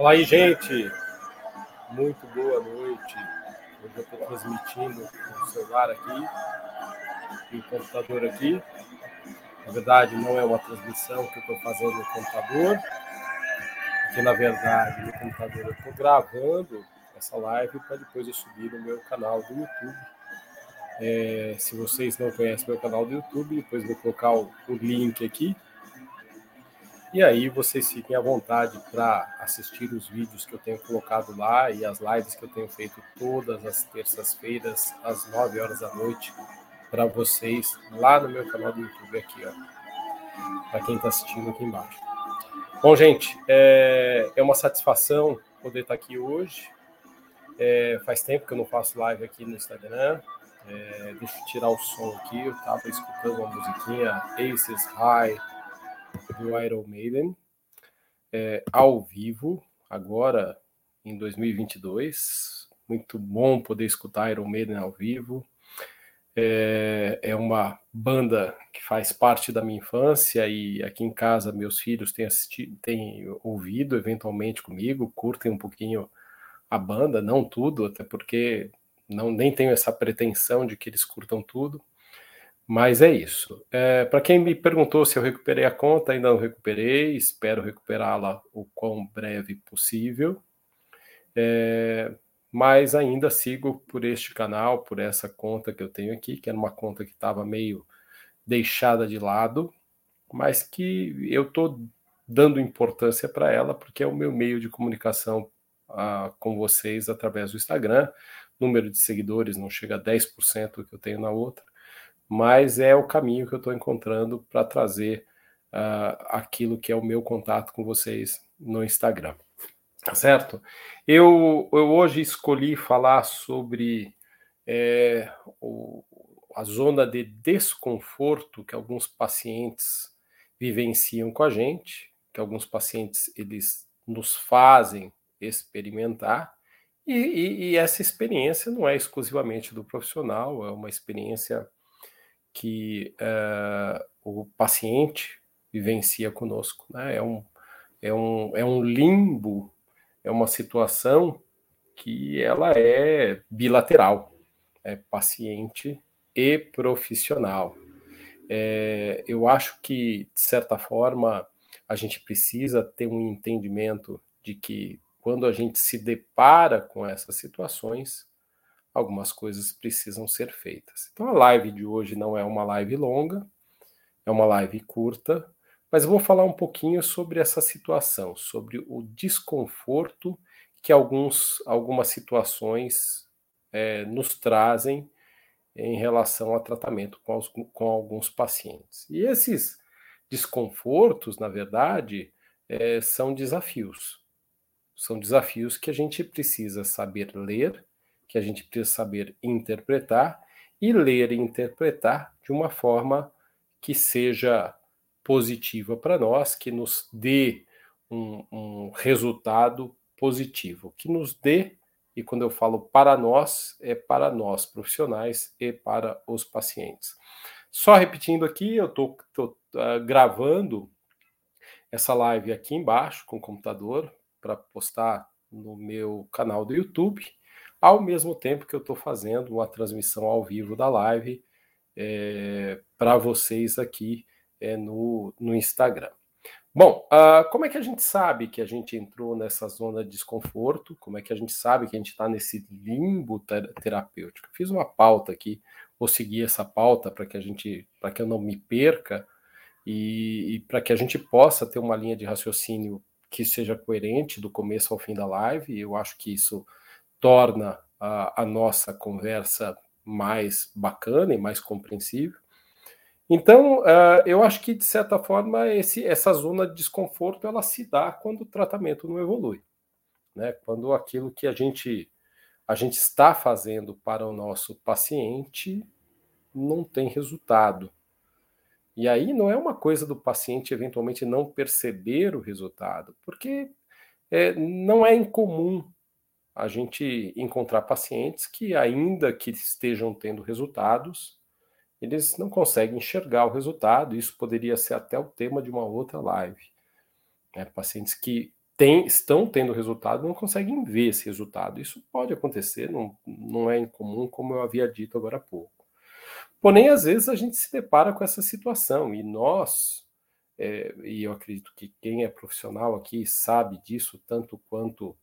Fala aí, gente. Muito boa noite. Hoje eu estou transmitindo o celular aqui e o computador aqui. Na verdade, não é uma transmissão que eu estou fazendo no computador, porque na verdade no computador eu estou gravando essa live para depois eu subir no meu canal do YouTube. É, se vocês não conhecem meu canal do YouTube, depois vou colocar o, o link aqui e aí vocês fiquem à vontade para assistir os vídeos que eu tenho colocado lá e as lives que eu tenho feito todas as terças-feiras, às 9 horas da noite, para vocês lá no meu canal do YouTube aqui, ó. Para quem está assistindo aqui embaixo. Bom, gente, é, é uma satisfação poder estar tá aqui hoje. É, faz tempo que eu não faço live aqui no Instagram. É, deixa eu tirar o som aqui. Eu estava escutando uma musiquinha Aces High do Iron Maiden é, ao vivo, agora em 2022. Muito bom poder escutar Iron Maiden ao vivo. É, é, uma banda que faz parte da minha infância e aqui em casa meus filhos têm, assistido, têm ouvido eventualmente comigo, curtem um pouquinho a banda, não tudo, até porque não nem tenho essa pretensão de que eles curtam tudo, mas é isso. É, Para quem me perguntou se eu recuperei a conta, ainda não recuperei, espero recuperá-la o quão breve possível. É, mas ainda sigo por este canal, por essa conta que eu tenho aqui, que era uma conta que estava meio deixada de lado, mas que eu estou dando importância para ela, porque é o meu meio de comunicação ah, com vocês através do Instagram. número de seguidores não chega a 10% que eu tenho na outra mas é o caminho que eu estou encontrando para trazer uh, aquilo que é o meu contato com vocês no Instagram. Tá certo? Eu, eu hoje escolhi falar sobre é, o, a zona de desconforto que alguns pacientes vivenciam com a gente, que alguns pacientes eles nos fazem experimentar, e, e, e essa experiência não é exclusivamente do profissional, é uma experiência que uh, o paciente vivencia conosco. Né? É, um, é, um, é um limbo, é uma situação que ela é bilateral, é paciente e profissional. É, eu acho que, de certa forma, a gente precisa ter um entendimento de que quando a gente se depara com essas situações, algumas coisas precisam ser feitas. Então a live de hoje não é uma live longa, é uma live curta, mas vou falar um pouquinho sobre essa situação, sobre o desconforto que alguns, algumas situações é, nos trazem em relação ao tratamento com, os, com alguns pacientes. E esses desconfortos, na verdade, é, são desafios. São desafios que a gente precisa saber ler que a gente precisa saber interpretar e ler e interpretar de uma forma que seja positiva para nós, que nos dê um, um, resultado positivo, que nos dê, e quando eu falo para nós, é para nós profissionais e para os pacientes. Só repetindo aqui, eu estou uh, gravando essa live aqui embaixo com o computador para postar no meu canal do YouTube ao mesmo tempo que eu estou fazendo uma transmissão ao vivo da live é, para vocês aqui é, no, no Instagram. Bom, uh, como é que a gente sabe que a gente entrou nessa zona de desconforto? Como é que a gente sabe que a gente está nesse limbo ter terapêutico? Fiz uma pauta aqui, vou seguir essa pauta para que a gente, para que eu não me perca e, e para que a gente possa ter uma linha de raciocínio que seja coerente do começo ao fim da live. Eu acho que isso torna a, a nossa conversa mais bacana e mais compreensível. Então, uh, eu acho que, de certa forma, esse, essa zona de desconforto ela se dá quando o tratamento não evolui. Né? Quando aquilo que a gente, a gente está fazendo para o nosso paciente não tem resultado. E aí não é uma coisa do paciente eventualmente não perceber o resultado, porque é, não é incomum a gente encontrar pacientes que, ainda que estejam tendo resultados, eles não conseguem enxergar o resultado. Isso poderia ser até o tema de uma outra live. Né? Pacientes que tem, estão tendo resultado não conseguem ver esse resultado. Isso pode acontecer, não, não é incomum, como eu havia dito agora há pouco. Porém, às vezes a gente se depara com essa situação e nós, é, e eu acredito que quem é profissional aqui sabe disso tanto quanto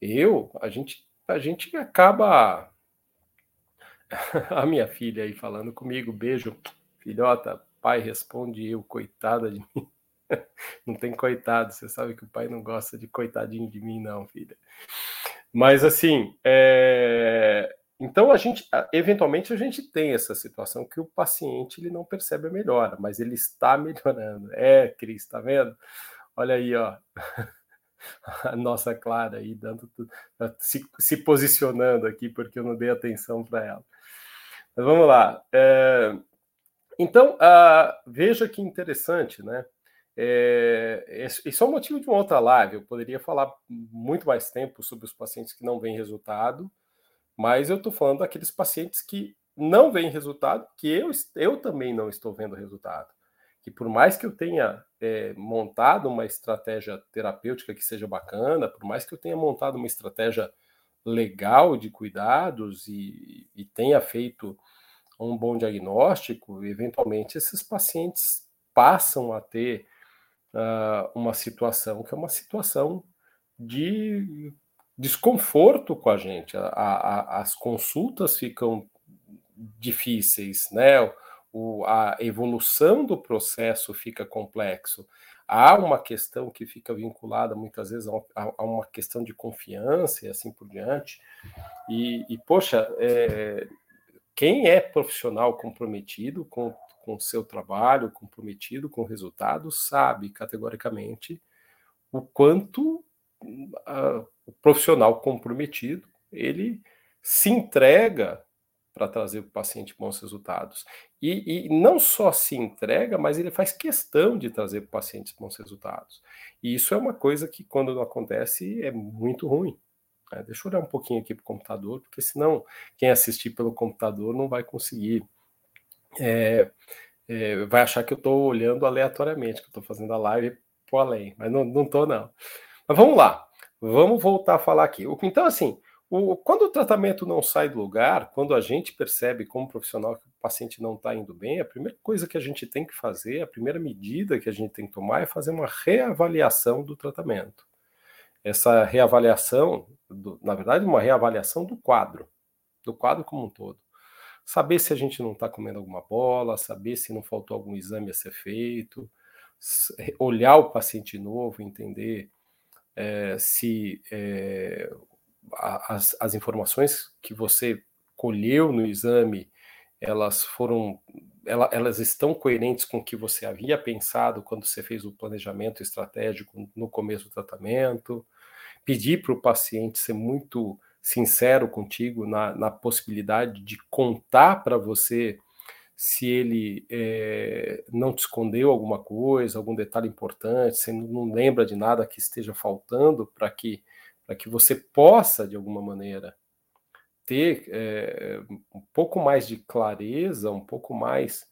eu, a gente, a gente acaba. a minha filha aí falando comigo, beijo, filhota, pai responde eu, coitada de mim. não tem coitado, você sabe que o pai não gosta de coitadinho de mim, não, filha. Mas assim, é... então a gente, eventualmente a gente tem essa situação que o paciente ele não percebe a melhora, mas ele está melhorando. É, Cris, tá vendo? Olha aí, ó. A nossa Clara aí dando se, se posicionando aqui porque eu não dei atenção para ela. Mas vamos lá. É... Então, veja que interessante, né? É, isso é um motivo de uma outra live. Eu poderia falar muito mais tempo sobre os pacientes que não vêm resultado, mas eu estou falando daqueles pacientes que não vêm resultado, que eu, eu também não estou vendo resultado. Que por mais que eu tenha é, montado uma estratégia terapêutica que seja bacana, por mais que eu tenha montado uma estratégia legal de cuidados e, e tenha feito um bom diagnóstico, eventualmente esses pacientes passam a ter uh, uma situação que é uma situação de desconforto com a gente. A, a, as consultas ficam difíceis, né? O, a evolução do processo fica complexo. Há uma questão que fica vinculada muitas vezes a, a uma questão de confiança e assim por diante. E, e poxa, é, quem é profissional comprometido com com seu trabalho, comprometido com o resultado, sabe categoricamente o quanto uh, o profissional comprometido ele se entrega para trazer para o paciente bons resultados. E, e, não só se entrega, mas ele faz questão de trazer para o paciente bons resultados. E isso é uma coisa que, quando não acontece, é muito ruim. Né? Deixa eu olhar um pouquinho aqui para o computador, porque senão quem assistir pelo computador não vai conseguir é, é, vai achar que eu estou olhando aleatoriamente, que eu estou fazendo a live por além, mas não estou não. Mas vamos lá, vamos voltar a falar aqui. Então, assim, o, quando o tratamento não sai do lugar, quando a gente percebe como profissional que o paciente não está indo bem, a primeira coisa que a gente tem que fazer, a primeira medida que a gente tem que tomar é fazer uma reavaliação do tratamento. Essa reavaliação, do, na verdade, uma reavaliação do quadro, do quadro como um todo saber se a gente não está comendo alguma bola, saber se não faltou algum exame a ser feito, olhar o paciente novo, entender é, se é, as, as informações que você colheu no exame elas foram elas estão coerentes com o que você havia pensado quando você fez o planejamento estratégico no começo do tratamento? Pedir para o paciente ser muito sincero contigo na, na possibilidade de contar para você se ele é, não te escondeu alguma coisa, algum detalhe importante, se não lembra de nada que esteja faltando para que, que você possa, de alguma maneira, ter é, um pouco mais de clareza, um pouco mais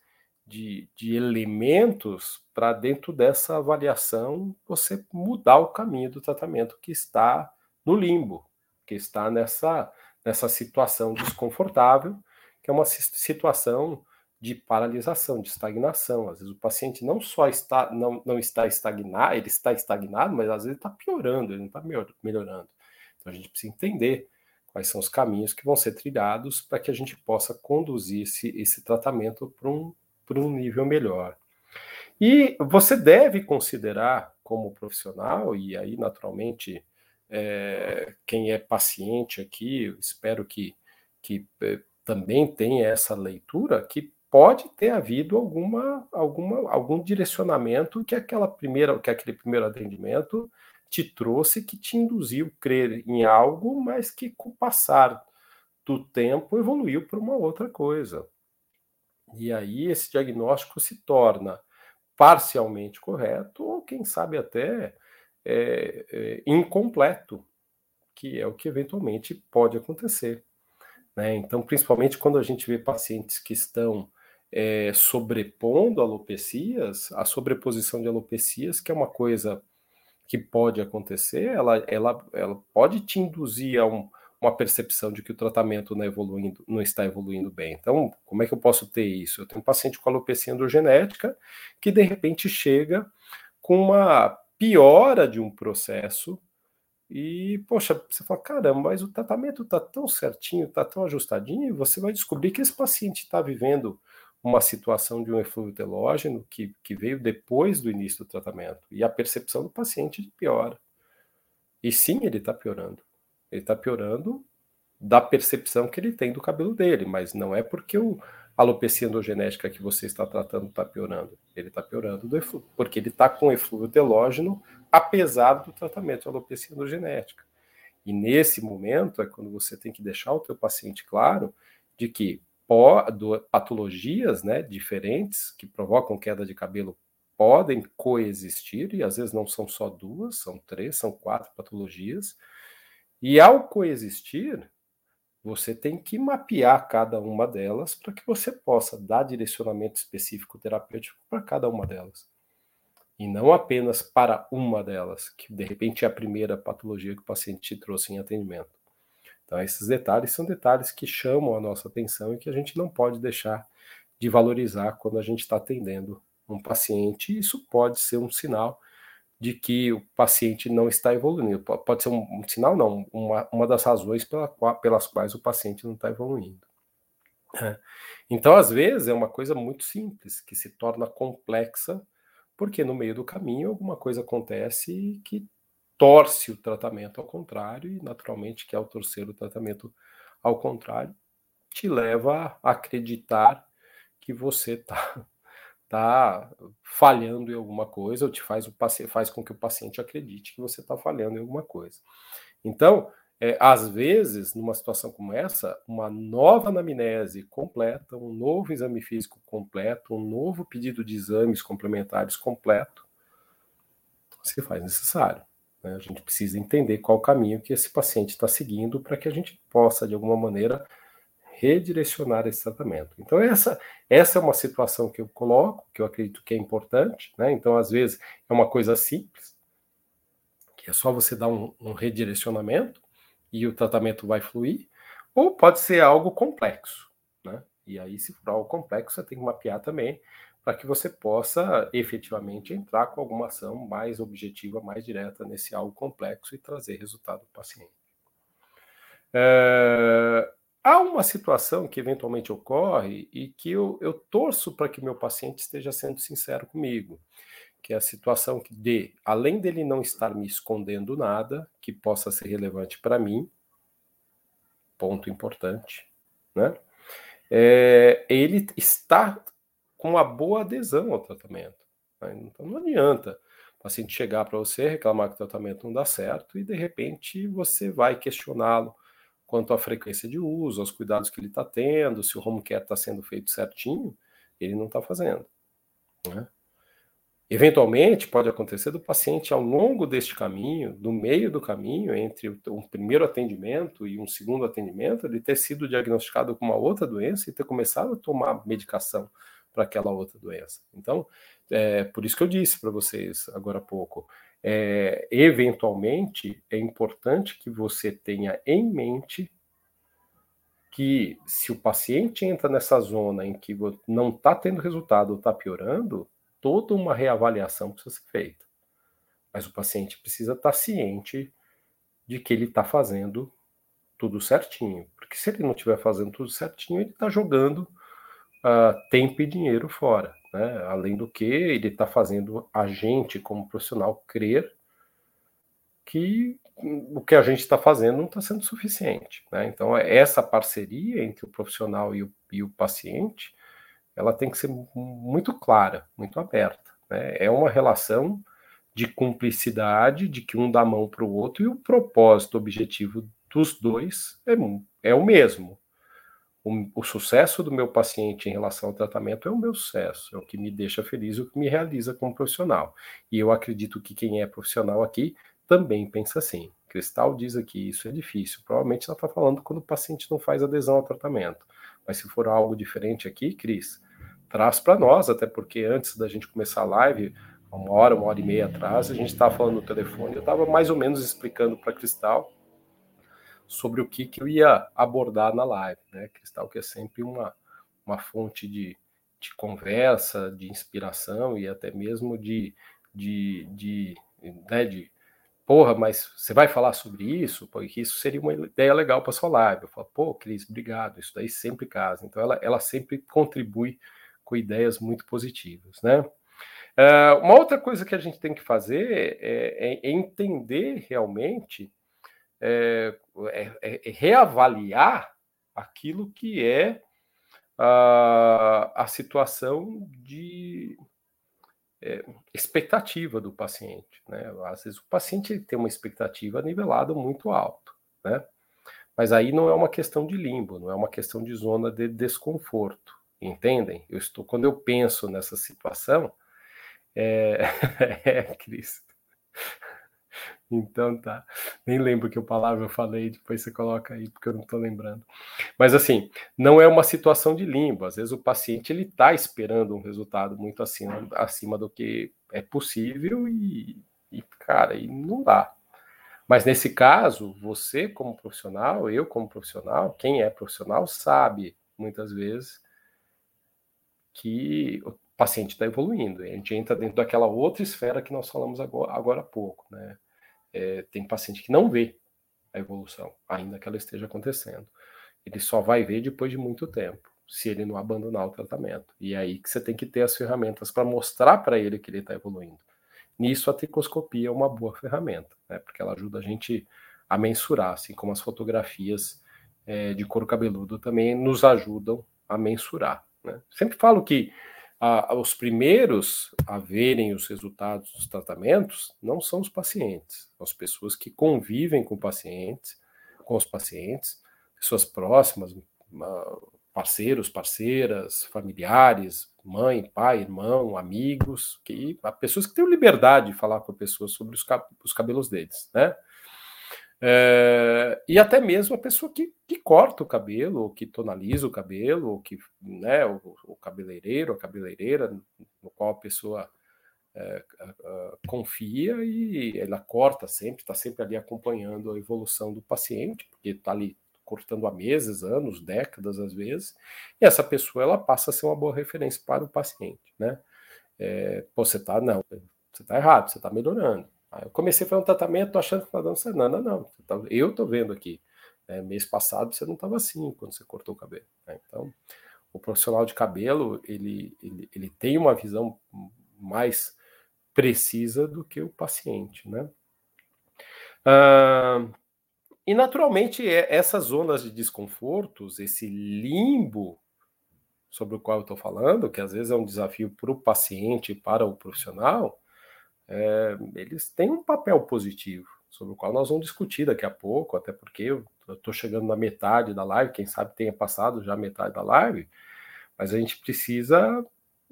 de, de elementos para dentro dessa avaliação você mudar o caminho do tratamento que está no limbo, que está nessa, nessa situação desconfortável, que é uma situação de paralisação, de estagnação. Às vezes o paciente não só está não, não está estagnado, ele está estagnado, mas às vezes está piorando, ele não está melhorando. Então a gente precisa entender quais são os caminhos que vão ser trilhados para que a gente possa conduzir esse, esse tratamento para um, um nível melhor. E você deve considerar como profissional, e aí naturalmente é, quem é paciente aqui, espero que, que é, também tenha essa leitura, que pode ter havido alguma, alguma, algum direcionamento que aquela primeira, que aquele primeiro atendimento te trouxe, que te induziu a crer em algo, mas que com o passar do tempo evoluiu para uma outra coisa. E aí esse diagnóstico se torna parcialmente correto, ou quem sabe até é, é, incompleto, que é o que eventualmente pode acontecer. Né? Então, principalmente quando a gente vê pacientes que estão é, sobrepondo alopecias, a sobreposição de alopecias, que é uma coisa que pode acontecer, ela, ela, ela pode te induzir a um, uma percepção de que o tratamento não, é evoluindo, não está evoluindo bem. Então, como é que eu posso ter isso? Eu tenho um paciente com alopecia endogenética que, de repente, chega com uma piora de um processo e, poxa, você fala, caramba, mas o tratamento está tão certinho, está tão ajustadinho, e você vai descobrir que esse paciente está vivendo uma situação de um eflúvio telógeno que, que veio depois do início do tratamento. E a percepção do paciente piora. E sim, ele está piorando. Ele está piorando da percepção que ele tem do cabelo dele, mas não é porque o alopecia endogenética que você está tratando está piorando. Ele está piorando do eflúvio, porque ele está com eflúvio telógeno, apesar do tratamento de alopecia endogenética. E nesse momento é quando você tem que deixar o teu paciente claro de que patologias né, diferentes que provocam queda de cabelo podem coexistir, e às vezes não são só duas, são três, são quatro patologias, e ao coexistir, você tem que mapear cada uma delas para que você possa dar direcionamento específico terapêutico para cada uma delas. E não apenas para uma delas, que de repente é a primeira patologia que o paciente te trouxe em atendimento. Então, esses detalhes são detalhes que chamam a nossa atenção e que a gente não pode deixar de valorizar quando a gente está atendendo um paciente. Isso pode ser um sinal de que o paciente não está evoluindo. Pode ser um, um sinal, não, uma, uma das razões pela, pelas quais o paciente não está evoluindo. É. Então, às vezes, é uma coisa muito simples, que se torna complexa, porque no meio do caminho alguma coisa acontece que torce o tratamento ao contrário, e naturalmente que ao torcer o tratamento ao contrário, te leva a acreditar que você está está falhando em alguma coisa, ou te faz, o faz com que o paciente acredite que você está falhando em alguma coisa. Então, é, às vezes, numa situação como essa, uma nova anamnese completa, um novo exame físico completo, um novo pedido de exames complementares completo, se faz necessário. Né? A gente precisa entender qual o caminho que esse paciente está seguindo para que a gente possa, de alguma maneira, redirecionar esse tratamento. Então, essa, essa é uma situação que eu coloco, que eu acredito que é importante, né? Então, às vezes, é uma coisa simples, que é só você dar um, um redirecionamento e o tratamento vai fluir, ou pode ser algo complexo, né? E aí, se for algo complexo, você tem que mapear também para que você possa efetivamente entrar com alguma ação mais objetiva, mais direta nesse algo complexo e trazer resultado para o paciente. É, Há uma situação que eventualmente ocorre e que eu, eu torço para que meu paciente esteja sendo sincero comigo, que é a situação de, além dele não estar me escondendo nada que possa ser relevante para mim, ponto importante, né? É, ele está com uma boa adesão ao tratamento. Né? Então não adianta o paciente chegar para você, reclamar que o tratamento não dá certo e de repente você vai questioná-lo quanto à frequência de uso, aos cuidados que ele está tendo, se o home care está sendo feito certinho, ele não está fazendo. Né? Eventualmente, pode acontecer do paciente, ao longo deste caminho, no meio do caminho, entre um primeiro atendimento e um segundo atendimento, ele ter sido diagnosticado com uma outra doença e ter começado a tomar medicação para aquela outra doença. Então, é por isso que eu disse para vocês agora há pouco, é, eventualmente é importante que você tenha em mente que se o paciente entra nessa zona em que não está tendo resultado ou está piorando, toda uma reavaliação precisa ser feita. Mas o paciente precisa estar tá ciente de que ele está fazendo tudo certinho. Porque se ele não estiver fazendo tudo certinho, ele está jogando uh, tempo e dinheiro fora. Né? Além do que, ele está fazendo a gente, como profissional, crer que o que a gente está fazendo não está sendo suficiente. Né? Então, é essa parceria entre o profissional e o, e o paciente, ela tem que ser muito clara, muito aberta. Né? É uma relação de cumplicidade, de que um dá a mão para o outro, e o propósito, o objetivo dos dois é, é o mesmo o, o, sucesso do meu paciente em relação ao tratamento é o meu sucesso, é o que me deixa feliz, o que me realiza como profissional. E eu acredito que quem é profissional aqui também pensa assim. Cristal diz aqui, isso é difícil. Provavelmente ela está falando quando o paciente não faz adesão ao tratamento. Mas se for algo diferente aqui, Cris, traz para nós, até porque antes da gente começar a live, uma hora, uma hora e meia atrás, a gente estava falando no telefone, eu estava mais ou menos explicando para Cristal sobre o que, que eu ia abordar na live, né? Cristal que é sempre uma, uma fonte de, de conversa, de inspiração e até mesmo de, de, de, né, de porra, mas você vai falar sobre isso? Porque isso seria uma ideia legal para sua live. Eu falo, pô, Cris, obrigado, isso daí sempre casa. Então ela, ela sempre contribui com ideias muito positivas, né? Uh, uma outra coisa que a gente tem que fazer é, é, é entender realmente, é, é, é reavaliar aquilo que é a, a situação de é, expectativa do paciente. Né? Às vezes o paciente tem uma expectativa nivelada muito alto, né? mas aí não é uma questão de limbo, não é uma questão de zona de desconforto, entendem? Eu estou quando eu penso nessa situação, é, é Cris. Então tá. Nem lembro que palavra eu falei, depois você coloca aí, porque eu não estou lembrando. Mas assim, não é uma situação de limbo. Às vezes o paciente ele está esperando um resultado muito acima, acima do que é possível e, e, cara, e não dá. Mas nesse caso, você como profissional, eu como profissional, quem é profissional sabe muitas vezes que o paciente está evoluindo. A gente entra dentro daquela outra esfera que nós falamos agora, agora há pouco, né? É, tem paciente que não vê a evolução, ainda que ela esteja acontecendo. Ele só vai ver depois de muito tempo, se ele não abandonar o tratamento. E é aí que você tem que ter as ferramentas para mostrar para ele que ele está evoluindo. Nisso, a tricoscopia é uma boa ferramenta, né, porque ela ajuda a gente a mensurar, assim como as fotografias é, de couro cabeludo também nos ajudam a mensurar. Né? Sempre falo que os primeiros a verem os resultados dos tratamentos não são os pacientes, são as pessoas que convivem com pacientes, com os pacientes, pessoas próximas, parceiros, parceiras, familiares, mãe, pai, irmão, amigos, que pessoas que têm liberdade de falar com a pessoa sobre os cabelos deles, né? É, e até mesmo a pessoa que, que, corta o cabelo, ou que tonaliza o cabelo, ou que, né, o, o cabeleireiro, a cabeleireira, no qual a pessoa é, confia e ela corta sempre, está sempre ali acompanhando a evolução do paciente, porque está ali cortando há meses, anos, décadas às vezes, e essa pessoa ela passa a ser uma boa referência para o paciente, né? É, você está não, você está errado, você está melhorando. Eu comecei a fazer um tratamento, tô achando que tá dando certo. Não, não, não. Tá, eu tô vendo aqui. É, mês passado você não estava assim quando você cortou o cabelo. Né? Então, o profissional de cabelo ele, ele, ele tem uma visão mais precisa do que o paciente, né? Ah, e naturalmente é, essas zonas de desconfortos, esse limbo sobre o qual eu estou falando, que às vezes é um desafio para o paciente e para o profissional, é, eles têm um papel positivo, sobre o qual nós vamos discutir daqui a pouco, até porque eu estou chegando na metade da live, quem sabe tenha passado já metade da live, mas a gente precisa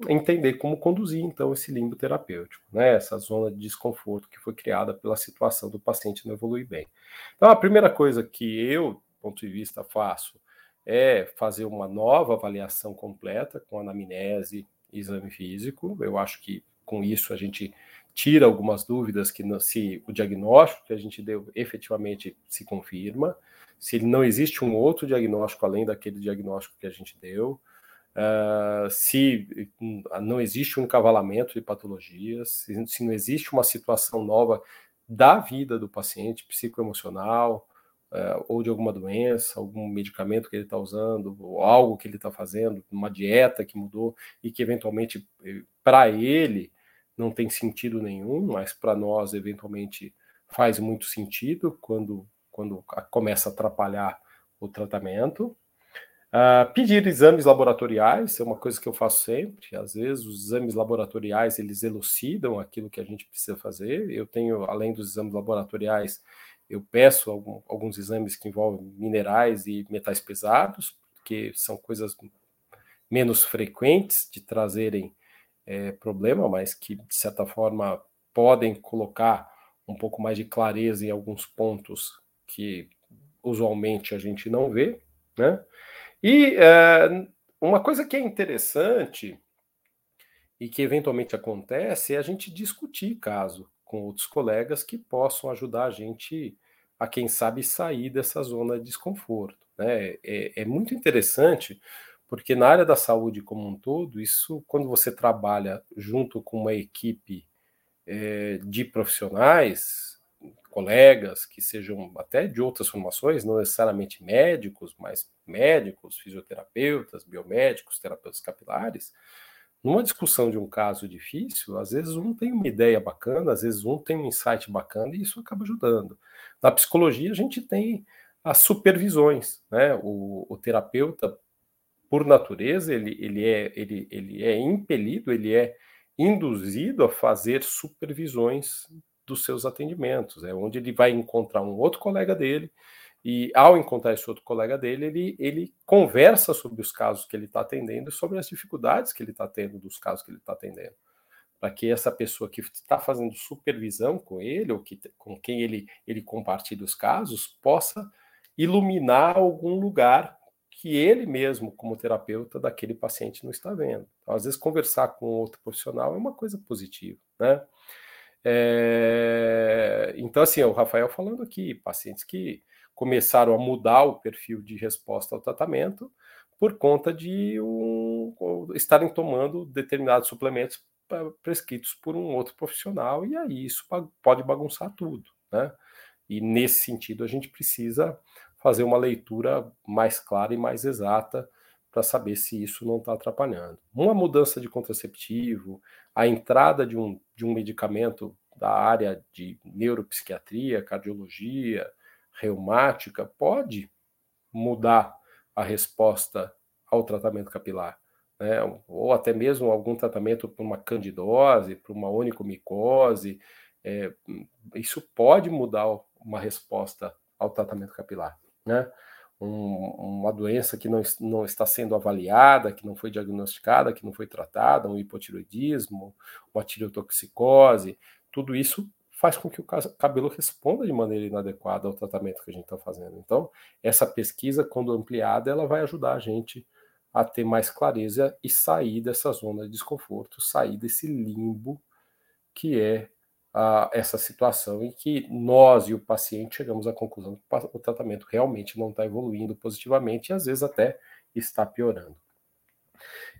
entender como conduzir então esse limbo terapêutico, né? Essa zona de desconforto que foi criada pela situação do paciente não evoluir bem. Então a primeira coisa que eu, do ponto de vista, faço é fazer uma nova avaliação completa com anamnese exame físico. Eu acho que com isso a gente tira algumas dúvidas que se o diagnóstico que a gente deu efetivamente se confirma, se não existe um outro diagnóstico além daquele diagnóstico que a gente deu, uh, se não existe um encavalamento de patologias, se, se, não existe uma situação nova da vida do paciente, psicoemocional, uh, ou de alguma doença, algum medicamento que ele está usando, ou algo que ele está fazendo, uma dieta que mudou e que eventualmente eh, para ele não tem sentido nenhum, mas para nós, eventualmente, faz muito sentido quando, quando começa a atrapalhar o tratamento. Uh, pedir exames laboratoriais é uma coisa que eu faço sempre. Às vezes, os exames laboratoriais eles elucidam aquilo que a gente precisa fazer. Eu tenho, além dos exames laboratoriais, eu peço algum, alguns exames que envolvem minerais e metais pesados, que são coisas menos frequentes de trazerem é, problema, mas que de certa forma podem colocar um pouco mais de clareza em alguns pontos que usualmente a gente não vê, né? E é, uma coisa que é interessante e que eventualmente acontece é a gente discutir caso com outros colegas que possam ajudar a gente a, quem sabe, sair dessa zona de desconforto. Né? É, é muito interessante, porque na área da saúde como um todo, isso, quando você trabalha junto com uma equipe é, de profissionais, colegas que sejam até de outras formações, não necessariamente médicos, mas médicos, fisioterapeutas, biomédicos, terapeutas capilares, numa discussão de um caso difícil, às vezes um tem uma ideia bacana, às vezes um tem um insight bacana e isso acaba ajudando. Na psicologia, a gente tem as supervisões, né? O, o terapeuta, por natureza, ele, ele, é, ele, ele é impelido, ele é induzido a fazer supervisões dos seus atendimentos, é onde ele vai encontrar um outro colega dele e ao encontrar esse outro colega dele, ele, ele conversa sobre os casos que ele está atendendo e sobre as dificuldades que ele está tendo dos casos que ele está atendendo. Para que essa pessoa que está fazendo supervisão com ele, ou que, com quem ele, ele compartilha os casos, possa iluminar algum lugar que ele mesmo, como terapeuta daquele paciente, não está vendo. Então, às vezes, conversar com outro profissional é uma coisa positiva, né? É... Então, assim, o Rafael falando aqui, pacientes que começaram a mudar o perfil de resposta ao tratamento por conta de um, estarem tomando determinados suplementos prescritos por um outro profissional, e aí isso pode bagunçar tudo, né? E nesse sentido a gente precisa fazer uma leitura mais clara e mais exata para saber se isso não está atrapalhando. Uma mudança de contraceptivo, a entrada de um, de um medicamento da área de neuropsiquiatria, cardiologia, reumática pode mudar a resposta ao tratamento capilar, né? ou até mesmo algum tratamento para uma candidose, para uma onicomicose, é, isso pode mudar uma resposta ao tratamento capilar. Né? Um, uma doença que não, não está sendo avaliada, que não foi diagnosticada, que não foi tratada, um hipotiroidismo, uma tireotoxicose, tudo isso faz com que o cabelo responda de maneira inadequada ao tratamento que a gente está fazendo. Então, essa pesquisa, quando ampliada, ela vai ajudar a gente a ter mais clareza e sair dessa zona de desconforto, sair desse limbo que é a, essa situação em que nós e o paciente chegamos à conclusão que o tratamento realmente não está evoluindo positivamente e às vezes até está piorando.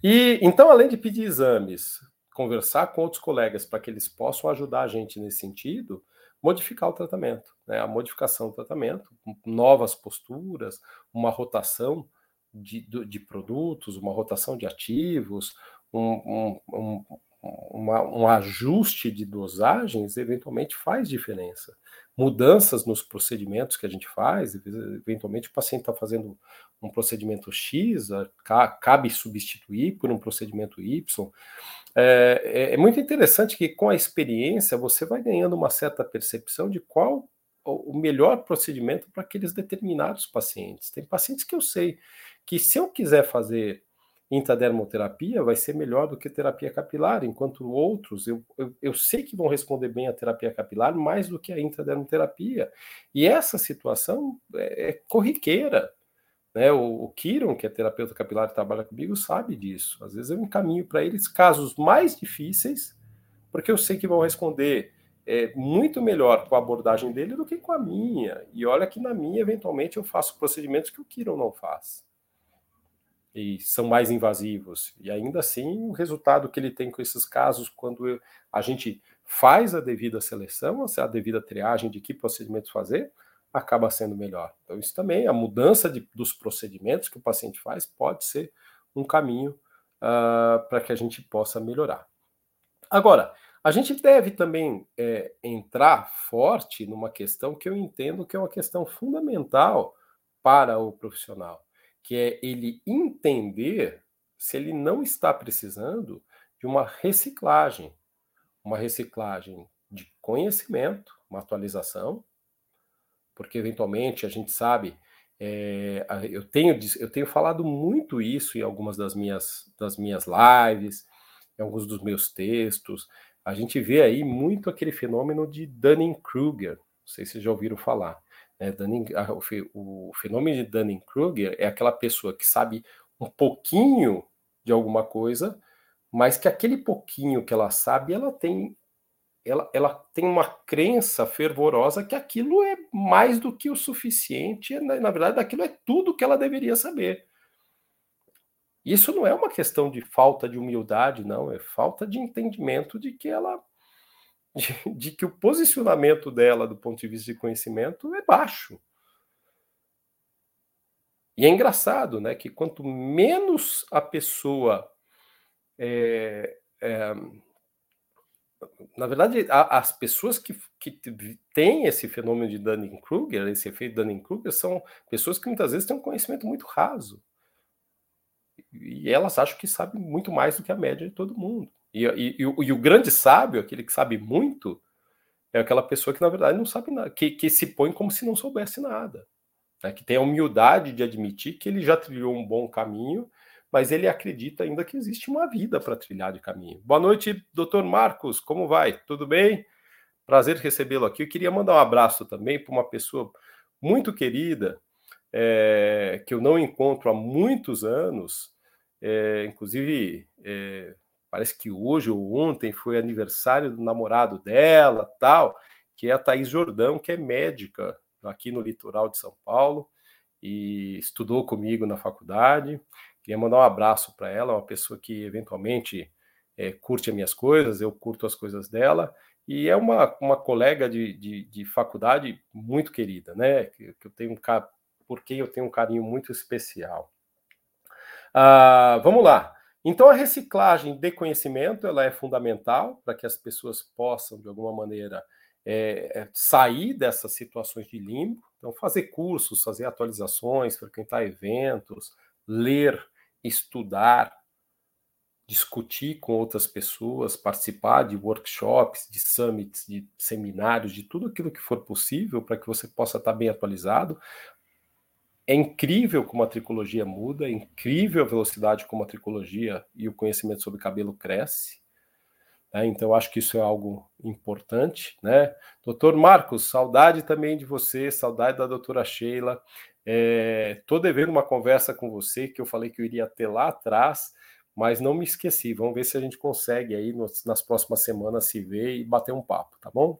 E então, além de pedir exames, conversar com outros colegas para que eles possam ajudar a gente nesse sentido, modificar o tratamento, né? a modificação do tratamento, novas posturas, uma rotação de, de produtos, uma rotação de ativos, um, um, um, uma, um ajuste de dosagens, eventualmente faz diferença mudanças nos procedimentos que a gente faz, eventualmente o paciente está fazendo um procedimento X, cabe substituir por um procedimento Y. É, é, é, muito interessante que com a experiência você vai ganhando uma certa percepção de qual o melhor procedimento para aqueles determinados pacientes. Tem pacientes que eu sei que se eu quiser fazer intradermoterapia vai ser melhor do que terapia capilar, enquanto outros eu, eu, eu, sei que vão responder bem à terapia capilar mais do que a intradermoterapia. E essa situação é, é corriqueira. Né? O, o Kiron, que é terapeuta capilar e trabalha comigo, sabe disso. Às vezes eu encaminho para eles casos mais difíceis, porque eu sei que vão responder é, muito melhor com a abordagem dele do que com a minha. E olha que na minha, eventualmente, eu faço procedimentos que o Kiron não faz e são mais invasivos. E ainda assim, o resultado que ele tem com esses casos, quando a gente faz a devida seleção, a devida triagem de que procedimento fazer, acaba sendo melhor. Então, isso também, a mudança de, dos procedimentos que o paciente faz, pode ser um caminho uh, para que a gente possa melhorar. Agora, a gente deve também é, entrar forte numa questão que eu entendo que é uma questão fundamental para o profissional que é ele entender se ele não está precisando de uma reciclagem, uma reciclagem de conhecimento, uma atualização, porque eventualmente a gente sabe, é, eu, tenho, eu tenho falado muito isso em algumas das minhas, das minhas lives, em alguns dos meus textos, a gente vê aí muito aquele fenômeno de Dunning-Kruger, não sei se vocês já ouviram falar. Né? Dunning, o, o fenômeno de Dunning-Kruger é aquela pessoa que sabe um pouquinho de alguma coisa, mas que aquele pouquinho que ela sabe, ela tem ela, ela tem uma crença fervorosa que aquilo é mais do que o suficiente, na, na verdade, aquilo é tudo que ela deveria saber. Isso não é uma questão de falta de humildade, não, é falta de entendimento de que ela de, de que o posicionamento dela do ponto de vista de conhecimento é baixo. E é engraçado, né, que quanto menos a pessoa é, é, na verdade, a, as pessoas que, que têm esse fenômeno de Dunning-Kruger, esse efeito Dunning-Kruger, são pessoas que muitas vezes têm um conhecimento muito raso. E elas acham que sabem muito mais do que a média de todo mundo. E, e, e, o, e o, grande sábio, aquele que sabe muito, é aquela pessoa que, na verdade, não sabe nada, que, que se põe como se não soubesse nada. Né? Que tem a humildade de admitir que ele já trilhou um bom caminho mas ele acredita ainda que existe uma vida para trilhar de caminho. Boa noite, doutor Marcos, como vai? Tudo bem? Prazer recebê-lo aqui. Eu queria mandar um abraço também para uma pessoa muito querida, é, que eu não encontro há muitos anos, é, inclusive é, parece que hoje ou ontem foi aniversário do namorado dela, tal, que é a Thaís Jordão, que é médica aqui no litoral de São Paulo e estudou comigo na faculdade. Queria mandar um abraço para ela, uma pessoa que eventualmente é, curte as minhas coisas, eu curto as coisas dela, e é uma, uma colega de, de, de faculdade muito querida, né? Que, que eu tenho um por quem eu tenho um carinho muito especial. Ah, vamos lá. Então a reciclagem de conhecimento ela é fundamental para que as pessoas possam de alguma maneira é, sair dessas situações de limbo. Então fazer cursos, fazer atualizações, frequentar eventos, ler estudar, discutir com outras pessoas, participar de workshops, de summits, de seminários, de tudo aquilo que for possível para que você possa estar bem atualizado. É incrível como a tricologia muda, é incrível a velocidade como a tricologia e o conhecimento sobre cabelo cresce. Né? Então, acho que isso é algo importante. Né? Doutor Marcos, saudade também de você, saudade da doutora Sheila. Estou é, devendo uma conversa com você que eu falei que eu iria ter lá atrás, mas não me esqueci. Vamos ver se a gente consegue aí nos, nas próximas semanas se ver e bater um papo, tá bom?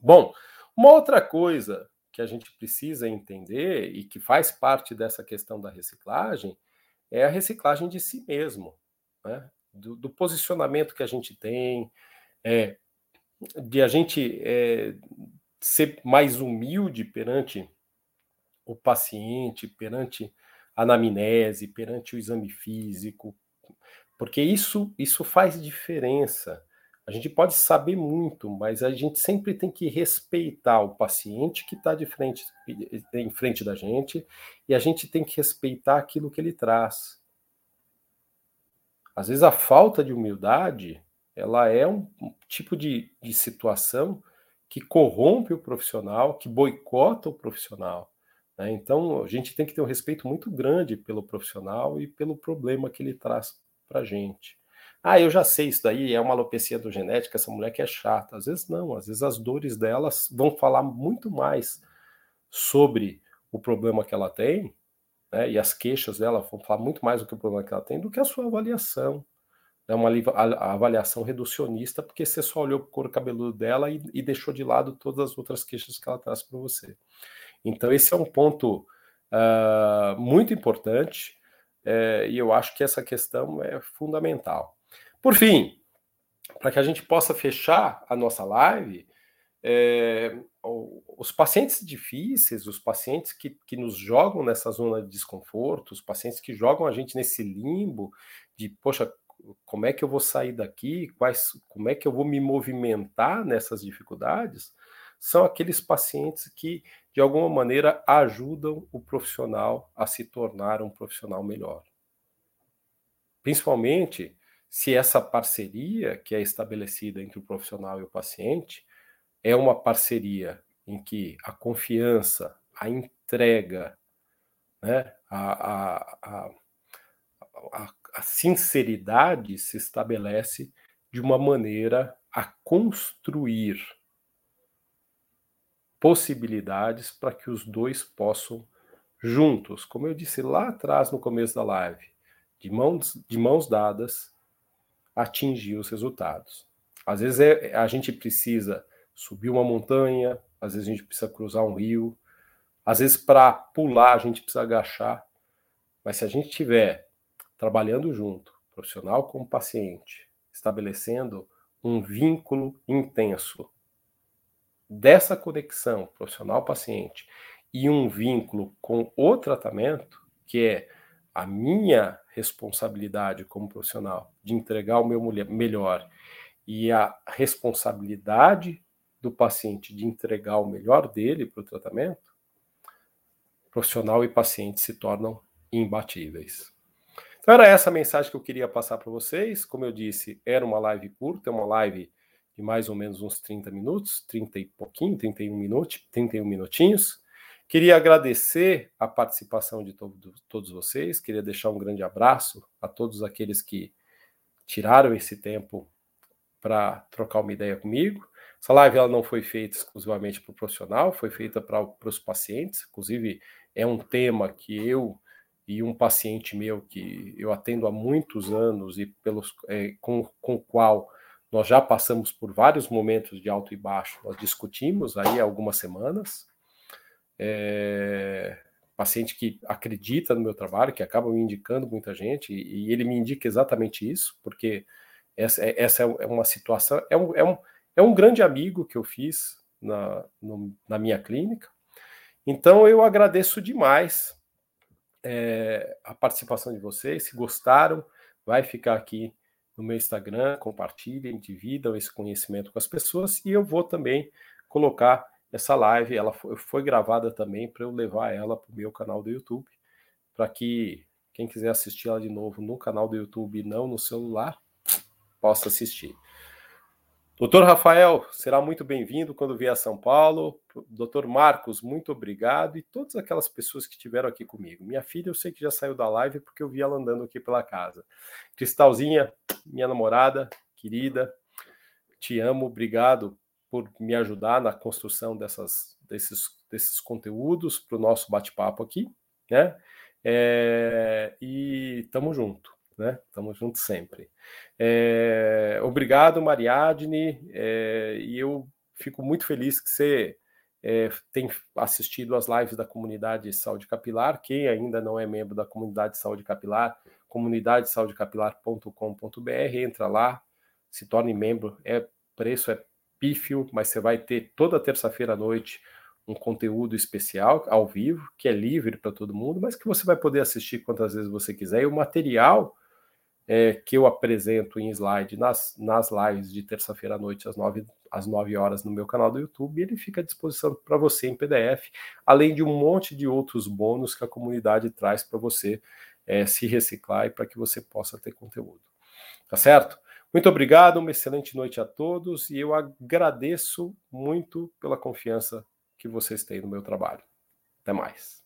Bom, uma outra coisa que a gente precisa entender e que faz parte dessa questão da reciclagem é a reciclagem de si mesmo, né? do, do posicionamento que a gente tem, é, de a gente é, ser mais humilde perante o paciente, perante a anamnese, perante o exame físico, porque isso, isso faz diferença. A gente pode saber muito, mas a gente sempre tem que respeitar o paciente que está de frente, em frente da gente, e a gente tem que respeitar aquilo que ele traz. Às vezes a falta de humildade, ela é um tipo de, de situação que corrompe o profissional, que boicota o profissional. Né? Então, a gente tem que ter um respeito muito grande pelo profissional e pelo problema que ele traz para a gente. Ah, eu já sei isso daí, é uma alopecia do genética, essa mulher que é chata. Às vezes não, às vezes as dores delas vão falar muito mais sobre o problema que ela tem, né, e as queixas dela vão falar muito mais do que o problema que ela tem, do que a sua avaliação. É uma avaliação reducionista, porque você só olhou para o couro cabeludo dela e, e deixou de lado todas as outras queixas que ela traz para você. Então, esse é um ponto uh, muito importante é, e eu acho que essa questão é fundamental. Por fim, para que a gente possa fechar a nossa live, é, os pacientes difíceis, os pacientes que, que nos jogam nessa zona de desconforto, os pacientes que jogam a gente nesse limbo de, poxa, como é que eu vou sair daqui? Quais, como é que eu vou me movimentar nessas dificuldades? São aqueles pacientes que de alguma maneira ajudam o profissional a se tornar um profissional melhor. Principalmente se essa parceria que é estabelecida entre o profissional e o paciente é uma parceria em que a confiança, a entrega, né, a, a, a, a, sinceridade se estabelece de uma maneira a construir possibilidades para que os dois possam juntos, como eu disse lá atrás no começo da live, de mãos, de mãos dadas, atingir os resultados. Às vezes é, a gente precisa subir uma montanha, às vezes a gente precisa cruzar um rio, às vezes para pular a gente precisa agachar, mas se a gente estiver trabalhando junto, profissional com paciente, estabelecendo um vínculo intenso dessa conexão profissional-paciente e um vínculo com o tratamento, que é a minha responsabilidade como profissional de entregar o meu melhor e a responsabilidade do paciente de entregar o melhor dele para o tratamento, profissional e paciente se tornam imbatíveis. Então era essa a mensagem que eu queria passar para vocês. Como eu disse, era uma live curta, é uma live de mais ou menos uns 30 minutos, 30 e pouquinho, 31 minutos, 31 minutinhos. Queria agradecer a participação de to todos vocês, queria deixar um grande abraço a todos aqueles que tiraram esse tempo para trocar uma ideia comigo. Essa live ela não foi feita exclusivamente para o profissional, foi feita para os pacientes, inclusive é um tema que eu e um paciente meu que eu atendo há muitos anos e pelos, é, com, com o qual nós já passamos por vários momentos de alto e baixo, nós discutimos aí há algumas semanas. É, paciente que acredita no meu trabalho, que acaba me indicando muita gente, e, e ele me indica exatamente isso, porque essa, é, essa é uma situação, é um, é, um, é um grande amigo que eu fiz na, no, na minha clínica. Então eu agradeço demais é, a participação de vocês. Se gostaram, vai ficar aqui no meu Instagram, compartilhem, dividam esse conhecimento com as pessoas e eu vou também colocar essa live, ela foi, foi gravada também para eu levar ela para o meu canal do YouTube, para que quem quiser assistir ela de novo no canal do YouTube e não no celular, possa assistir. Doutor Rafael, será muito bem-vindo quando vier a São Paulo. Doutor Marcos, muito obrigado. E todas aquelas pessoas que estiveram aqui comigo. Minha filha, eu sei que já saiu da live porque eu vi ela andando aqui pela casa. Cristalzinha, minha namorada, querida, te amo, obrigado por me ajudar na construção dessas, desses, desses conteúdos para o nosso bate-papo aqui, né? É, e tamo junto né? Estamos juntos sempre. É, obrigado, Mariadne, é, e eu fico muito feliz que você é, tem assistido às lives da comunidade Saúde Capilar. Quem ainda não é membro da comunidade Saúde Capilar, comunidadesaudecapilar.com.br, entra lá, se torne membro. É preço é pífio, mas você vai ter toda terça-feira à noite um conteúdo especial ao vivo, que é livre para todo mundo, mas que você vai poder assistir quantas vezes você quiser. E o material é, que eu apresento em slide nas, nas lives de terça-feira à noite, às 9, às 9 horas, no meu canal do YouTube, ele fica à disposição para você em PDF, além de um monte de outros bônus que a comunidade traz para você é, se reciclar e para que você possa ter conteúdo. Tá certo? Muito obrigado, uma excelente noite a todos e eu agradeço muito pela confiança que vocês têm no meu trabalho. Até mais.